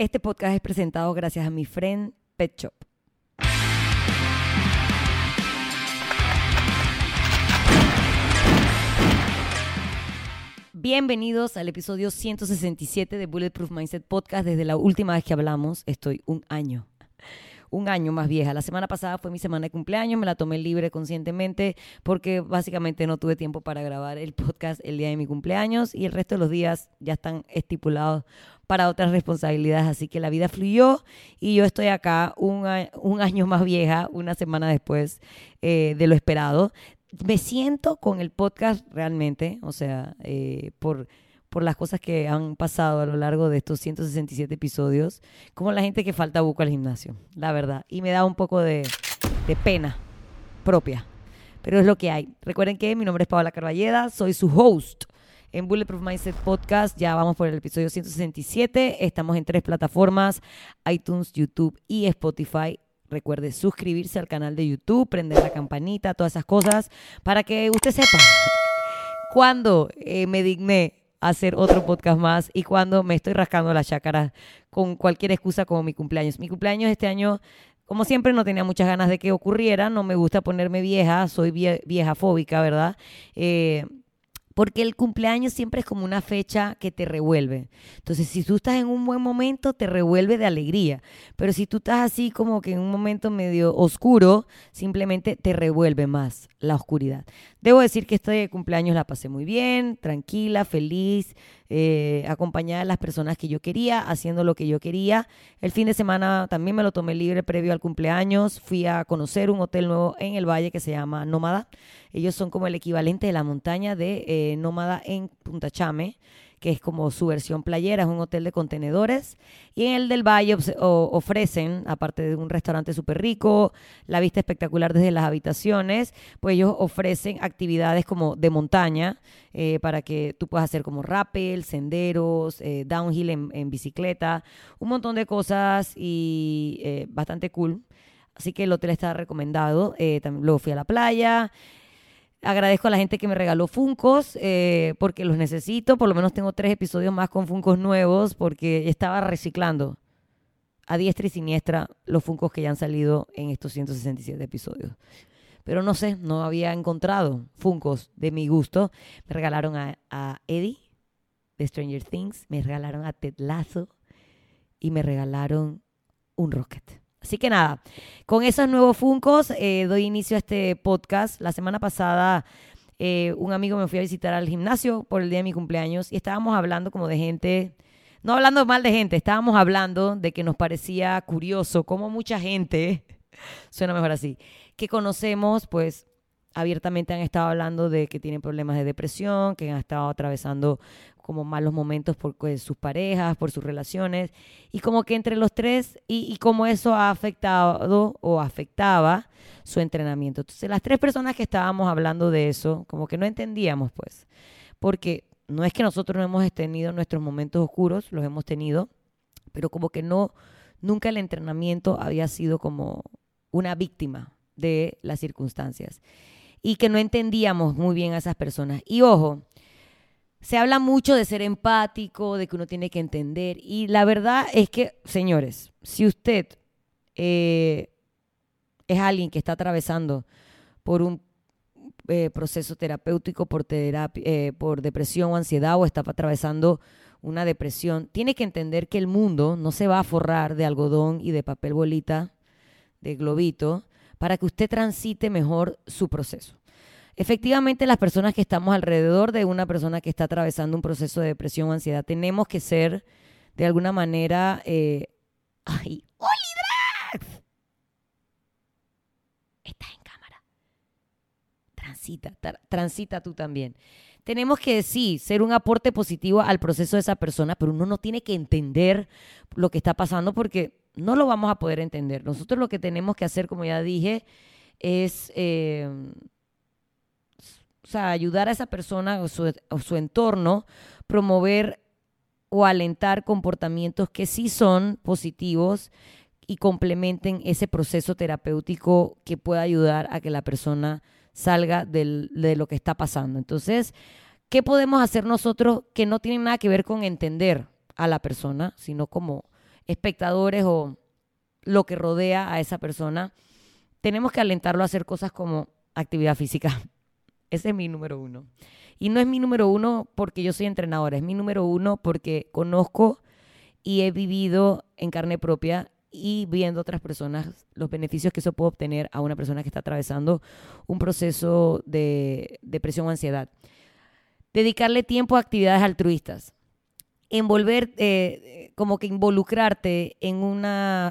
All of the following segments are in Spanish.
Este podcast es presentado gracias a mi friend Pet Shop. Bienvenidos al episodio 167 de Bulletproof Mindset Podcast. Desde la última vez que hablamos, estoy un año un año más vieja. La semana pasada fue mi semana de cumpleaños, me la tomé libre conscientemente porque básicamente no tuve tiempo para grabar el podcast el día de mi cumpleaños y el resto de los días ya están estipulados para otras responsabilidades. Así que la vida fluyó y yo estoy acá un, año más vieja, una semana después eh, de lo esperado. Me siento con el podcast realmente, o sea, eh, por por las cosas que han pasado a lo largo de estos 167 episodios, como la gente que falta buco al gimnasio, la verdad. Y me da un poco de, pena propia, pero es lo que hay. Recuerden que mi nombre es Paola Carballeda, soy su host en Bulletproof Mindset Podcast. Ya vamos por el episodio 167. Estamos en tres plataformas, iTunes, YouTube y Spotify. Recuerde suscribirse al canal de YouTube, prender la campanita, todas esas cosas, para que usted sepa cuando eh, me digné hacer otro podcast más y cuando me estoy rascando la chácara con cualquier excusa como mi cumpleaños. Mi cumpleaños este año, como siempre, no tenía muchas ganas de que ocurriera, no me gusta ponerme vieja, soy vieja fóbica, ¿verdad? Eh, porque el cumpleaños siempre es como una fecha que te revuelve. Entonces, si tú estás en un buen momento, te revuelve de alegría. Pero si tú estás así como que en un momento medio oscuro, simplemente te revuelve más la oscuridad. Debo decir que este cumpleaños la pasé muy bien, tranquila, feliz, eh, acompañada de las personas que yo quería, haciendo lo que yo quería. El fin de semana también me lo tomé libre previo al cumpleaños. Fui a conocer un hotel nuevo en el valle que se llama Nómada. Ellos son como el equivalente de la montaña de eh, Nómada en Punta Chame que es como su versión playera, es un hotel de contenedores. Y en el del Valle ofrecen, aparte de un restaurante súper rico, la vista espectacular desde las habitaciones, pues ellos ofrecen actividades como de montaña eh, para que tú puedas hacer como rappel, senderos, eh, downhill en, bicicleta, un montón de cosas y eh, bastante cool. Así que el hotel está recomendado. también, luego fui a la playa. Agradezco a la gente que me regaló Funcos eh, porque los necesito. Por lo menos tengo tres episodios más con Funcos nuevos porque estaba reciclando a diestra y siniestra los Funcos que ya han salido en estos 167 episodios. Pero no sé, no había encontrado Funcos de mi gusto. Me regalaron a, Eddie de Stranger Things, me regalaron a Ted Lasso y me regalaron un Rocket. Así que nada, con esos nuevos Funcos eh, doy inicio a este podcast. La semana pasada eh, un amigo me fui a visitar al gimnasio por el día de mi cumpleaños y estábamos hablando como de gente, no hablando mal de gente, estábamos hablando de que nos parecía curioso cómo mucha gente, suena mejor así, que conocemos pues abiertamente han estado hablando de que tienen problemas de depresión, que han estado atravesando como malos momentos por pues, sus parejas, por sus relaciones, y como que entre los tres, y, cómo eso ha afectado o afectaba su entrenamiento. Entonces, las tres personas que estábamos hablando de eso, como que no entendíamos, pues, porque no es que nosotros no hemos tenido nuestros momentos oscuros, los hemos tenido, pero como que no, nunca el entrenamiento había sido como una víctima de las circunstancias y que no entendíamos muy bien a esas personas. Y ojo, se habla mucho de ser empático, de que uno tiene que entender. Y la verdad es que, señores, si usted eh, es alguien que está atravesando por un eh, proceso terapéutico, por, eh, por depresión o ansiedad, o está atravesando una depresión, tiene que entender que el mundo no se va a forrar de algodón y de papel bolita, de globito, para que usted transite mejor su proceso. Efectivamente, las personas que estamos alrededor de una persona que está atravesando un proceso de depresión o ansiedad, tenemos que ser, de alguna manera, eh, ¡ay! ¡Oli Estás en cámara. Transita, transita tú también. Tenemos que, sí, ser un aporte positivo al proceso de esa persona, pero uno no tiene que entender lo que está pasando porque no lo vamos a poder entender. Nosotros lo que tenemos que hacer, como ya dije, es... Eh, o sea, ayudar a esa persona o su, entorno, promover o alentar comportamientos que sí son positivos y complementen ese proceso terapéutico que pueda ayudar a que la persona salga de lo que está pasando. Entonces, ¿qué podemos hacer nosotros que no tiene nada que ver con entender a la persona, sino como espectadores o lo que rodea a esa persona, tenemos que alentarlo a hacer cosas como actividad física. Ese es mi número uno. Y no es mi número uno porque yo soy entrenadora, es mi número uno porque conozco y he vivido en carne propia y viendo otras personas los beneficios que eso puede obtener a una persona que está atravesando un proceso de depresión o ansiedad. Dedicarle tiempo a actividades altruistas. Envolver, eh, como que involucrarte en una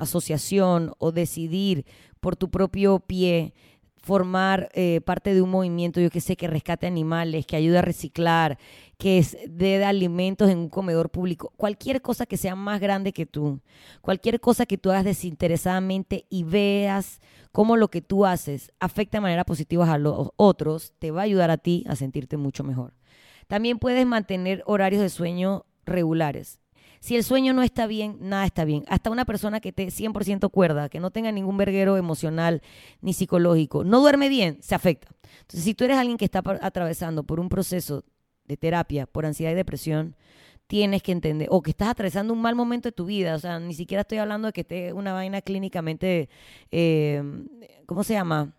asociación o decidir por tu propio pie formar eh, parte de un movimiento, yo que sé, que rescate animales, que ayude a reciclar, que dé alimentos en un comedor público, cualquier cosa que sea más grande que tú, cualquier cosa que tú hagas desinteresadamente y veas cómo lo que tú haces afecta de manera positiva a los otros, te va a ayudar a ti a sentirte mucho mejor. También puedes mantener horarios de sueño regulares. Si el sueño no está bien, nada está bien. Hasta una persona que esté 100% cuerda, que no tenga ningún verguero emocional ni psicológico, no duerme bien, se afecta. Entonces, si tú eres alguien que está atravesando por un proceso de terapia por ansiedad y depresión, tienes que entender, o que estás atravesando un mal momento de tu vida, o sea, ni siquiera estoy hablando de que esté una vaina clínicamente, eh, ¿cómo se llama?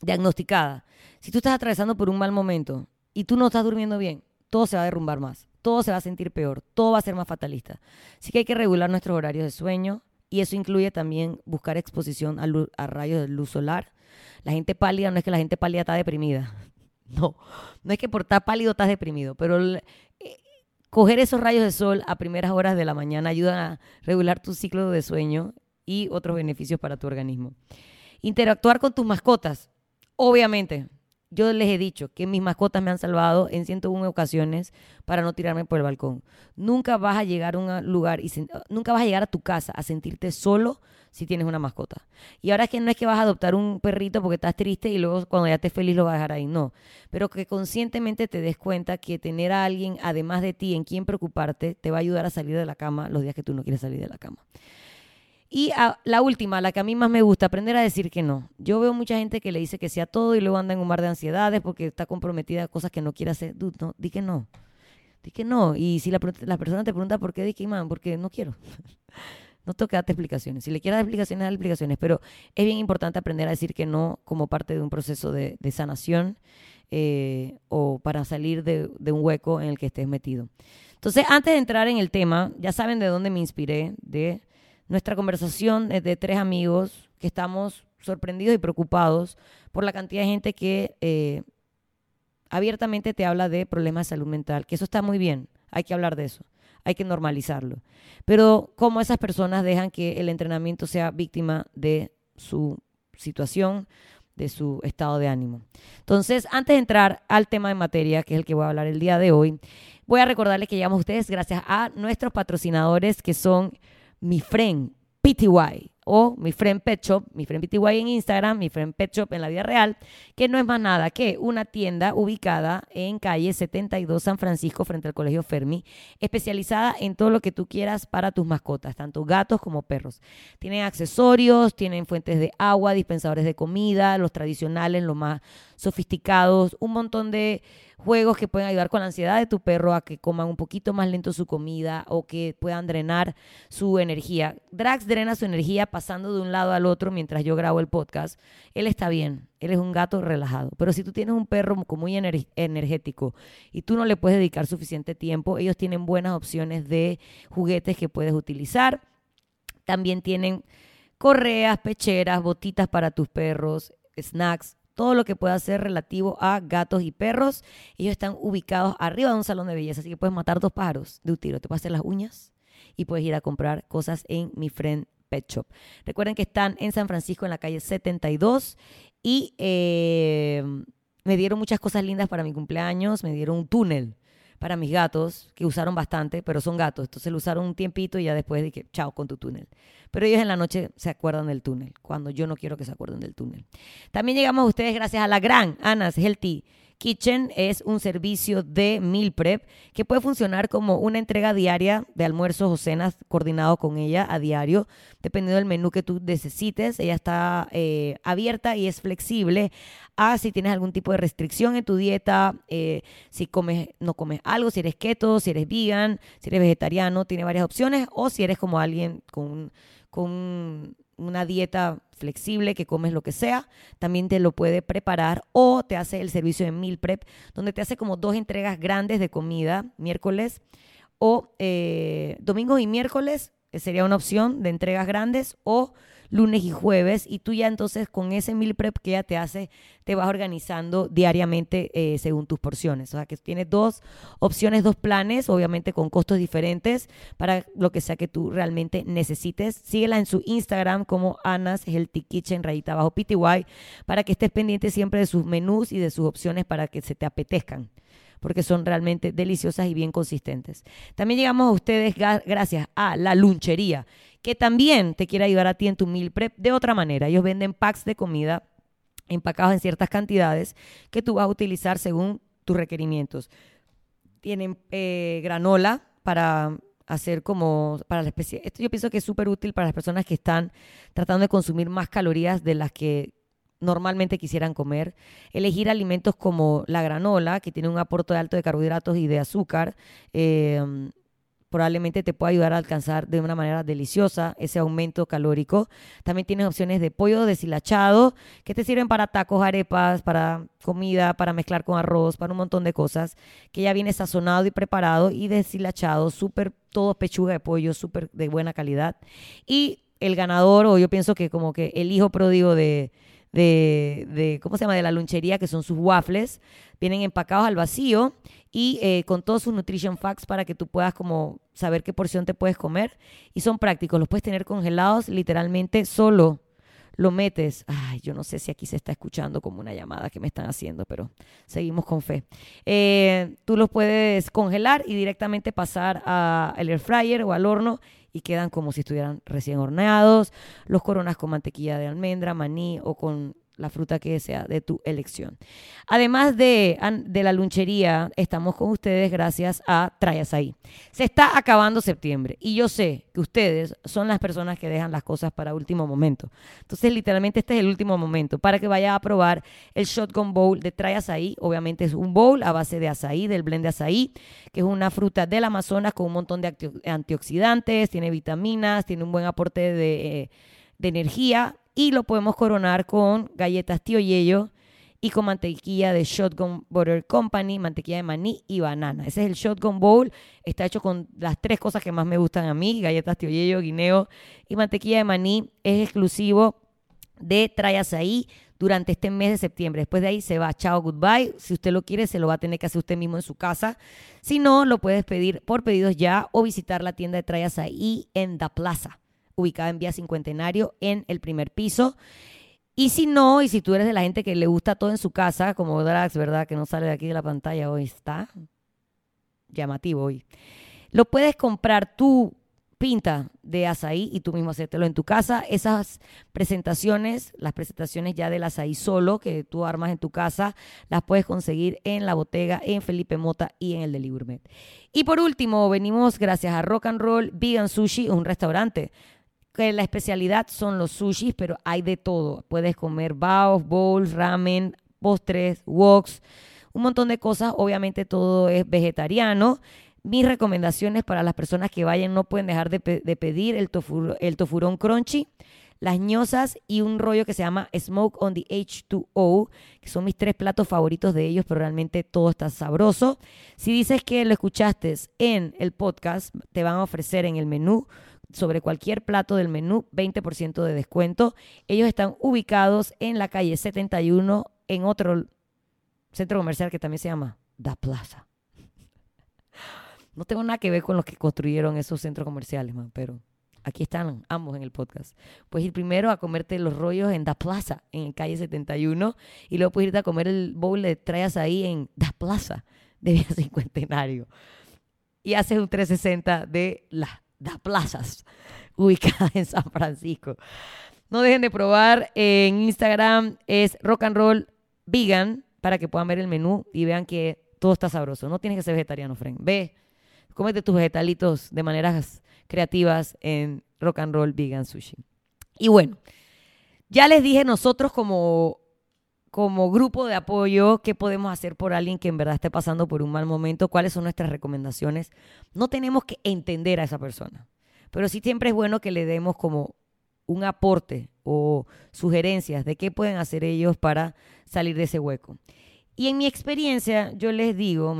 Diagnosticada. Si tú estás atravesando por un mal momento y tú no estás durmiendo bien, todo se va a derrumbar más todo se va a sentir peor, todo va a ser más fatalista. Así que hay que regular nuestros horarios de sueño y eso incluye también buscar exposición a, rayos de luz solar. La gente pálida no es que la gente pálida está deprimida. No, no es que por estar pálido estás deprimido, pero eh, coger esos rayos de sol a primeras horas de la mañana ayuda a regular tu ciclo de sueño y otros beneficios para tu organismo. Interactuar con tus mascotas. Obviamente, yo les he dicho que mis mascotas me han salvado en 101 ocasiones para no tirarme por el balcón. Nunca vas a llegar a un lugar y nunca vas a llegar a tu casa a sentirte solo si tienes una mascota. Y ahora es que no es que vas a adoptar un perrito porque estás triste y luego cuando ya estés feliz lo vas a dejar ahí, no. Pero que conscientemente te des cuenta que tener a alguien además de ti en quien preocuparte te va a ayudar a salir de la cama los días que tú no quieres salir de la cama. Y la última, la que a mí más me gusta, aprender a decir que no. Yo veo mucha gente que le dice que sea todo y luego anda en un mar de ansiedades porque está comprometida a cosas que no quiere hacer. Dude, no, di que no. Di que no. Y si la, persona te pregunta por qué, di que, man, porque no quiero. no tengo que darte explicaciones. Si le quieres dar explicaciones, dar explicaciones. Pero es bien importante aprender a decir que no como parte de un proceso de, sanación eh, o para salir de, de un hueco en el que estés metido. Entonces, antes de entrar en el tema, ya saben de dónde me inspiré, de nuestra conversación es de tres amigos que estamos sorprendidos y preocupados por la cantidad de gente que eh, abiertamente te habla de problemas de salud mental, que eso está muy bien, hay que hablar de eso, hay que normalizarlo. Pero cómo esas personas dejan que el entrenamiento sea víctima de su situación, de su estado de ánimo. Entonces, antes de entrar al tema de materia, que es el que voy a hablar el día de hoy, voy a recordarles que llegamos a ustedes gracias a nuestros patrocinadores que son mi friend PTY o mi friend Pet Shop, mi friend PTY en Instagram, mi friend Pet Shop en la vida real, que no es más nada que una tienda ubicada en calle 72 San Francisco frente al Colegio Fermi, especializada en todo lo que tú quieras para tus mascotas, tanto gatos como perros. Tienen accesorios, tienen fuentes de agua, dispensadores de comida, los tradicionales, los más sofisticados, un montón de juegos que pueden ayudar con la ansiedad de tu perro a que coman un poquito más lento su comida o que puedan drenar su energía. Drax drena su energía pasando de un lado al otro mientras yo grabo el podcast. Él está bien, él es un gato relajado. Pero si tú tienes un perro muy energético y tú no le puedes dedicar suficiente tiempo, ellos tienen buenas opciones de juguetes que puedes utilizar. También tienen correas, pecheras, botitas para tus perros, snacks, todo lo que pueda ser relativo a gatos y perros. Ellos están ubicados arriba de un salón de belleza, así que puedes matar dos pájaros de un tiro. Te puedes hacer las uñas y puedes ir a comprar cosas en mi friend Pet Shop. Recuerden que están en San Francisco, en la calle 72, y eh, me dieron muchas cosas lindas para mi cumpleaños. Me dieron un túnel para mis gatos, que usaron bastante, pero son gatos. Entonces lo usaron un tiempito y ya después dije, chao con tu túnel. Pero ellos en la noche se acuerdan del túnel, cuando yo no quiero que se acuerden del túnel. También llegamos a ustedes gracias a la gran Anas Healthy Kitchen es un servicio de meal prep que puede funcionar como una entrega diaria de almuerzos o cenas coordinado con ella a diario, dependiendo del menú que tú necesites. Ella está eh, abierta y es flexible a si tienes algún tipo de restricción en tu dieta, eh, si comes, no comes algo, si eres keto, si eres vegan, si eres vegetariano, tiene varias opciones, o si eres como alguien con, con una dieta flexible que comes lo que sea, también te lo puede preparar o te hace el servicio de meal prep, donde te hace como dos entregas grandes de comida, miércoles o eh, domingos y miércoles, eh, sería una opción de entregas grandes o lunes y jueves y tú ya entonces con ese meal prep que ella te hace, te vas organizando diariamente eh, según tus porciones. O sea que tienes dos opciones, dos planes, obviamente con costos diferentes para lo que sea que tú realmente necesites. Síguela en su Instagram como Anas Healthy Kitchen, rayita abajo PTY, para que estés pendiente siempre de sus menús y de sus opciones para que se te apetezcan porque son realmente deliciosas y bien consistentes. También llegamos a ustedes gracias a la lunchería que también te quiere ayudar a ti en tu meal prep de otra manera. Ellos venden packs de comida empacados en ciertas cantidades que tú vas a utilizar según tus requerimientos. Tienen eh, granola para hacer como para la especie. Esto yo pienso que es súper útil para las personas que están tratando de consumir más calorías de las que normalmente quisieran comer. Elegir alimentos como la granola, que tiene un aporte alto de carbohidratos y de azúcar. Eh, probablemente te pueda ayudar a alcanzar de una manera deliciosa ese aumento calórico. También tienes opciones de pollo deshilachado que te sirven para tacos, arepas, para comida, para mezclar con arroz, para un montón de cosas, que ya viene sazonado y preparado y deshilachado, súper, todo pechuga de pollo, súper de buena calidad. Y el ganador, o yo pienso que como que el hijo pródigo de, de, de, ¿cómo se llama? De la lunchería, que son sus waffles. Vienen empacados al vacío y eh, con todos sus nutrition facts para que tú puedas como saber qué porción te puedes comer. Y son prácticos, los puedes tener congelados literalmente solo. Lo metes, ay, yo no sé si aquí se está escuchando como una llamada que me están haciendo, pero seguimos con fe. Eh, tú los puedes congelar y directamente pasar al air fryer o al horno y quedan como si estuvieran recién horneados. Los coronas con mantequilla de almendra, maní o con la fruta que sea de tu elección. Además de, de la lunchería, estamos con ustedes gracias a Trayasaí. Se está acabando septiembre y yo sé que ustedes son las personas que dejan las cosas para último momento. Entonces, literalmente este es el último momento para que vaya a probar el Shotgun Bowl de Trayasaí. Obviamente es un bowl a base de azaí, del blend de azaí, que es una fruta del Amazonas con un montón de antioxidantes, tiene vitaminas, tiene un buen aporte de... Eh, de energía y lo podemos coronar con galletas tío Yello y con mantequilla de Shotgun Butter Company, mantequilla de maní y banana. Ese es el Shotgun Bowl. Está hecho con las tres cosas que más me gustan a mí, galletas tío Yello, guineo y mantequilla de maní. Es exclusivo de Trayas ahí durante este mes de septiembre. Después de ahí se va, chao, goodbye. Si usted lo quiere, se lo va a tener que hacer usted mismo en su casa. Si no, lo puedes pedir por pedidos ya o visitar la tienda de Trayas ahí en Da Plaza ubicada en Vía Cincuentenario en el primer piso. Y si no, y si tú eres de la gente que le gusta todo en su casa, como Drax, ¿verdad? Que no sale de aquí de la pantalla hoy, está llamativo hoy. Lo puedes comprar tú, pinta de azaí y tú mismo hacértelo en tu casa. Esas presentaciones, las presentaciones ya del azaí solo que tú armas en tu casa, las puedes conseguir en la botega, en Felipe Mota y en el de Gourmet. Y por último, venimos gracias a Rock and Roll Vegan Sushi, un restaurante que la especialidad son los sushis, pero hay de todo. Puedes comer baos, bowls, ramen, postres, woks, un montón de cosas. Obviamente todo es vegetariano. Mis recomendaciones para las personas que vayan no pueden dejar de, pedir el, el tofurón crunchy, las ñosas y un rollo que se llama Smoke on the H2O, que son mis tres platos favoritos de ellos, pero realmente todo está sabroso. Si dices que lo escuchaste en el podcast, te van a ofrecer en el menú sobre cualquier plato del menú, 20% de descuento. Ellos están ubicados en la calle 71, en otro centro comercial que también se llama Da Plaza. No tengo nada que ver con los que construyeron esos centros comerciales, pero aquí están ambos en el podcast. Puedes ir primero a comerte los rollos en Da Plaza, en calle 71, y luego puedes irte a comer el bowl de traes ahí en Da Plaza, de Vía Cincuentenario. Y haces un 360 de la da plazas ubicada en San Francisco. No dejen de probar en Instagram, es rock and roll vegan, para que puedan ver el menú y vean que todo está sabroso. No tienes que ser vegetariano, friend. Ve, cómete tus vegetalitos de maneras creativas en Rock and Roll Vegan Sushi. Y bueno, ya les dije nosotros como, como grupo de apoyo qué podemos hacer por alguien que en verdad esté pasando por un mal momento, cuáles son nuestras recomendaciones. No tenemos que entender a esa persona, pero sí siempre es bueno que le demos como un aporte o sugerencias de qué pueden hacer ellos para salir de ese hueco. Y en mi experiencia, yo les digo,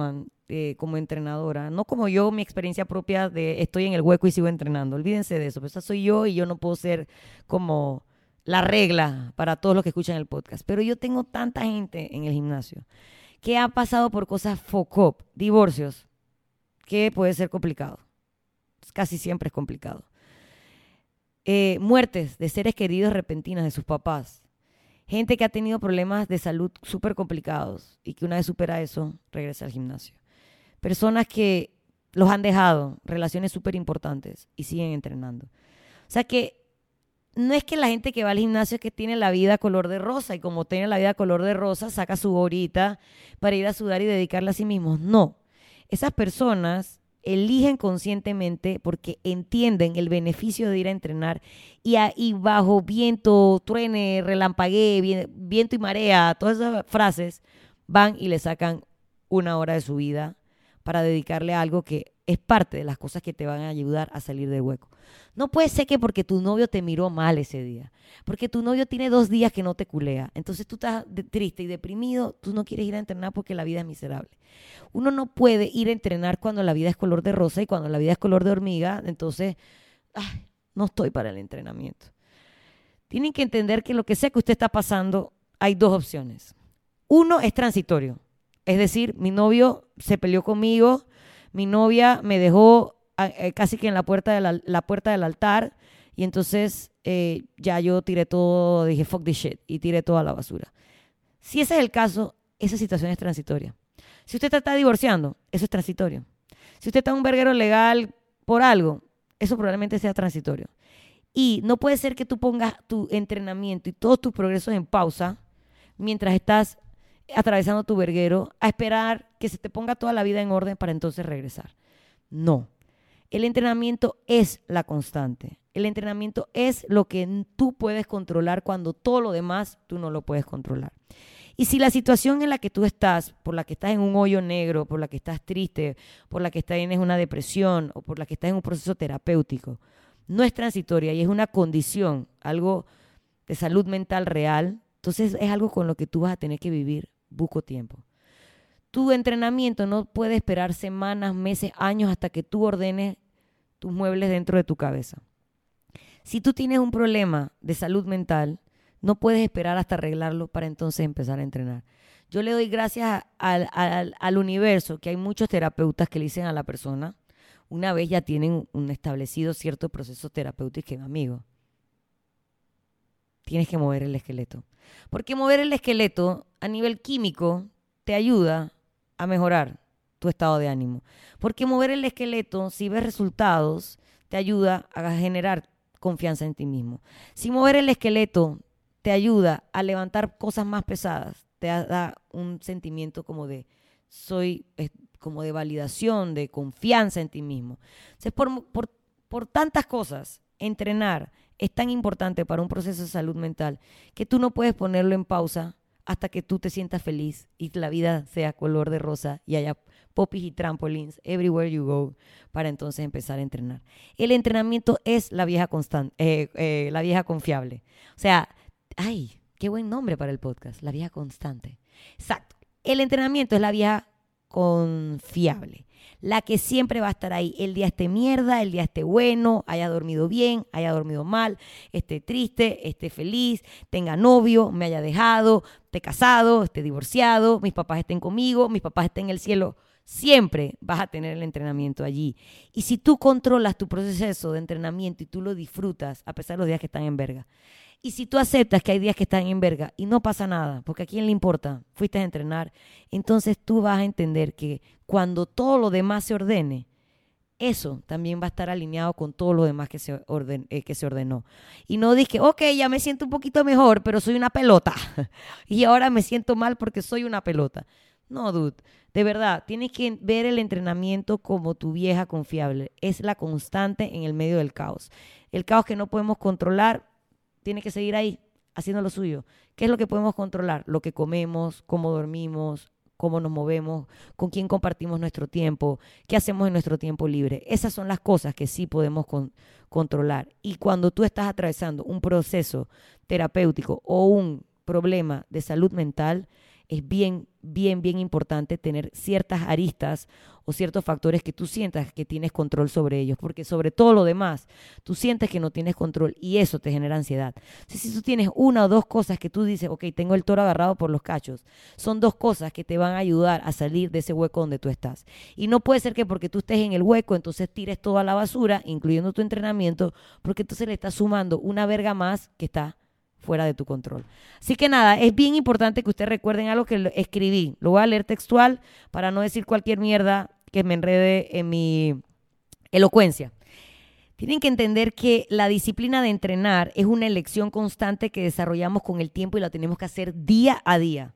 eh, como entrenadora, no como yo, mi experiencia propia de estoy en el hueco y sigo entrenando. Olvídense de eso, pues esa soy yo y yo no puedo ser como la regla para todos los que escuchan el podcast. Pero yo tengo tanta gente en el gimnasio que ha pasado por cosas focop, divorcios, que puede ser complicado. Casi siempre es complicado. Eh, muertes de seres queridos repentinas de sus papás. Gente que ha tenido problemas de salud súper complicados y que una vez supera eso, regresa al gimnasio personas que los han dejado, relaciones súper importantes y siguen entrenando. O sea que no es que la gente que va al gimnasio es que tiene la vida color de rosa y como tiene la vida color de rosa saca su horita para ir a sudar y dedicarla a sí mismos. No, esas personas eligen conscientemente porque entienden el beneficio de ir a entrenar y, y bajo viento, truene, relampaguee, viento y marea, todas esas frases, van y le sacan una hora de su vida para dedicarle a algo que es parte de las cosas que te van a ayudar a salir del hueco. No puede ser que porque tu novio te miró mal ese día, porque tu novio tiene dos días que no te culea, entonces tú estás triste y deprimido, tú no quieres ir a entrenar porque la vida es miserable. Uno no puede ir a entrenar cuando la vida es color de rosa y cuando la vida es color de hormiga, entonces, no estoy para el entrenamiento. Tienen que entender que lo que sea que usted está pasando, hay dos opciones. Uno es transitorio, es decir, mi novio se peleó conmigo, mi novia me dejó eh, casi que en la puerta, de la, puerta del altar y entonces eh, ya yo tiré todo, dije fuck this shit y tiré toda la basura. Si ese es el caso, esa situación es transitoria. Si usted está divorciando, eso es transitorio. Si usted está en un verguero legal por algo, eso probablemente sea transitorio. Y no puede ser que tú pongas tu entrenamiento y todos tus progresos en pausa mientras estás atravesando tu verguero a esperar que se te ponga toda la vida en orden para entonces regresar. No. El entrenamiento es la constante. El entrenamiento es lo que tú puedes controlar cuando todo lo demás tú no lo puedes controlar. Y si la situación en la que tú estás, por la que estás en un hoyo negro, por la que estás triste, por la que en una depresión o por la que estás en un proceso terapéutico, no es transitoria y es una condición, algo de salud mental real, entonces es algo con lo que tú vas a tener que vivir buco tiempo. Tu entrenamiento no puede esperar semanas, meses, años hasta que tú ordenes tus muebles dentro de tu cabeza. Si tú tienes un problema de salud mental, no puedes esperar hasta arreglarlo para entonces empezar a entrenar. Yo le doy gracias al, al, universo que hay muchos terapeutas que le dicen a la persona, una vez ya tienen un establecido cierto proceso terapéutico, amigo, tienes que mover el esqueleto. Porque mover el esqueleto a nivel químico te ayuda a mejorar tu estado de ánimo. Porque mover el esqueleto, si ves resultados, te ayuda a generar confianza en ti mismo. Si mover el esqueleto te ayuda a levantar cosas más pesadas, te da un sentimiento como de soy como de validación, de confianza en ti mismo. Entonces, por, por, por tantas cosas, entrenar es tan importante para un proceso de salud mental que tú no puedes ponerlo en pausa hasta que tú te sientas feliz y la vida sea color de rosa y haya popis y trampolines everywhere you go para entonces empezar a entrenar. El entrenamiento es la vieja constante, eh, eh, la vieja confiable. O sea, ay, qué buen nombre para el podcast, la vieja constante. Exacto. El entrenamiento es la vieja confiable la que siempre va a estar ahí. El día esté mierda, el día esté bueno, haya dormido bien, haya dormido mal, esté triste, esté feliz, tenga novio, me haya dejado, esté casado, esté divorciado, mis papás estén conmigo, mis papás estén en el cielo. Siempre vas a tener el entrenamiento allí. Y si tú controlas tu proceso de entrenamiento y tú lo disfrutas, a pesar de los días que están en verga, y si tú aceptas que hay días que están en verga y no pasa nada, porque a quién le importa, fuiste a entrenar, entonces tú vas a entender que cuando todo lo demás se ordene, eso también va a estar alineado con todo lo demás que se, orden, eh, que se ordenó. Y no dije, ok, ya me siento un poquito mejor, pero soy una pelota. y ahora me siento mal porque soy una pelota. No, dude. De verdad, tienes que ver el entrenamiento como tu vieja confiable. Es la constante en el medio del caos. El caos que no podemos controlar tiene que seguir ahí, haciendo lo suyo. ¿Qué es lo que podemos controlar? Lo que comemos, cómo dormimos, cómo nos movemos, con quién compartimos nuestro tiempo, qué hacemos en nuestro tiempo libre. Esas son las cosas que sí podemos controlar. Y cuando tú estás atravesando un proceso terapéutico o un problema de salud mental, es bien, bien, bien importante tener ciertas aristas o ciertos factores que tú sientas que tienes control sobre ellos, porque sobre todo lo demás, tú sientes que no tienes control y eso te genera ansiedad. si tú tienes una o dos cosas que tú dices, ok, tengo el toro agarrado por los cachos, son dos cosas que te van a ayudar a salir de ese hueco donde tú estás. Y no puede ser que porque tú estés en el hueco, entonces tires todo a la basura, incluyendo tu entrenamiento, porque entonces le estás sumando una verga más que está fuera de tu control. Así que nada, es bien importante que ustedes recuerden algo que escribí. Lo voy a leer textual para no decir cualquier mierda que me enrede en mi elocuencia. Tienen que entender que la disciplina de entrenar es una elección constante que desarrollamos con el tiempo y la tenemos que hacer día a día.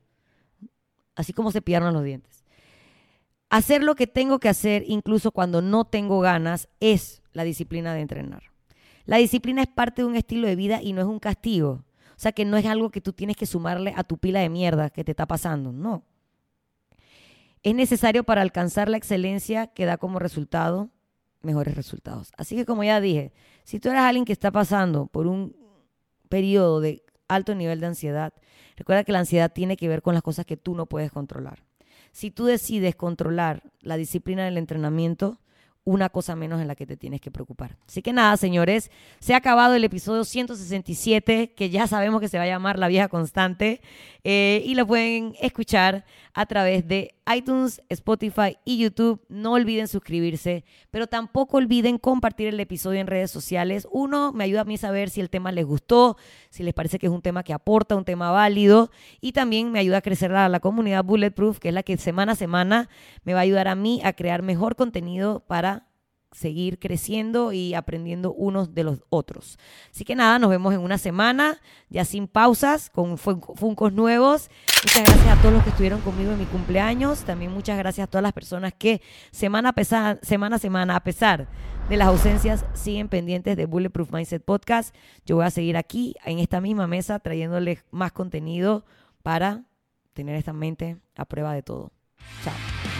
Así como cepillarnos los dientes. Hacer lo que tengo que hacer incluso cuando no tengo ganas es la disciplina de entrenar. La disciplina es parte de un estilo de vida y no es un castigo. O sea que no es algo que tú tienes que sumarle a tu pila de mierda que te está pasando, no. Es necesario para alcanzar la excelencia que da como resultado mejores resultados. Así que como ya dije, si tú eres alguien que está pasando por un periodo de alto nivel de ansiedad, recuerda que la ansiedad tiene que ver con las cosas que tú no puedes controlar. Si tú decides controlar la disciplina del entrenamiento, una cosa menos en la que te tienes que preocupar. Así que nada, señores, se ha acabado el episodio 167, que ya sabemos que se va a llamar La Vieja Constante, eh, y lo pueden escuchar a través de iTunes, Spotify y YouTube. No olviden suscribirse, pero tampoco olviden compartir el episodio en redes sociales. Uno, me ayuda a mí a saber si el tema les gustó, si les parece que es un tema que aporta, un tema válido, y también me ayuda a crecer la, la comunidad Bulletproof, que es la que semana a semana me va a ayudar a mí a crear mejor contenido para seguir creciendo y aprendiendo unos de los otros. Así que nada, nos vemos en una semana, ya sin pausas, con Funcos nuevos. Muchas gracias a todos los que estuvieron conmigo en mi cumpleaños. También muchas gracias a todas las personas que semana a, pesar, semana, a semana, a pesar de las ausencias, siguen pendientes de Bulletproof Mindset Podcast. Yo voy a seguir aquí, en esta misma mesa, trayéndoles más contenido para tener esta mente a prueba de todo. Chao.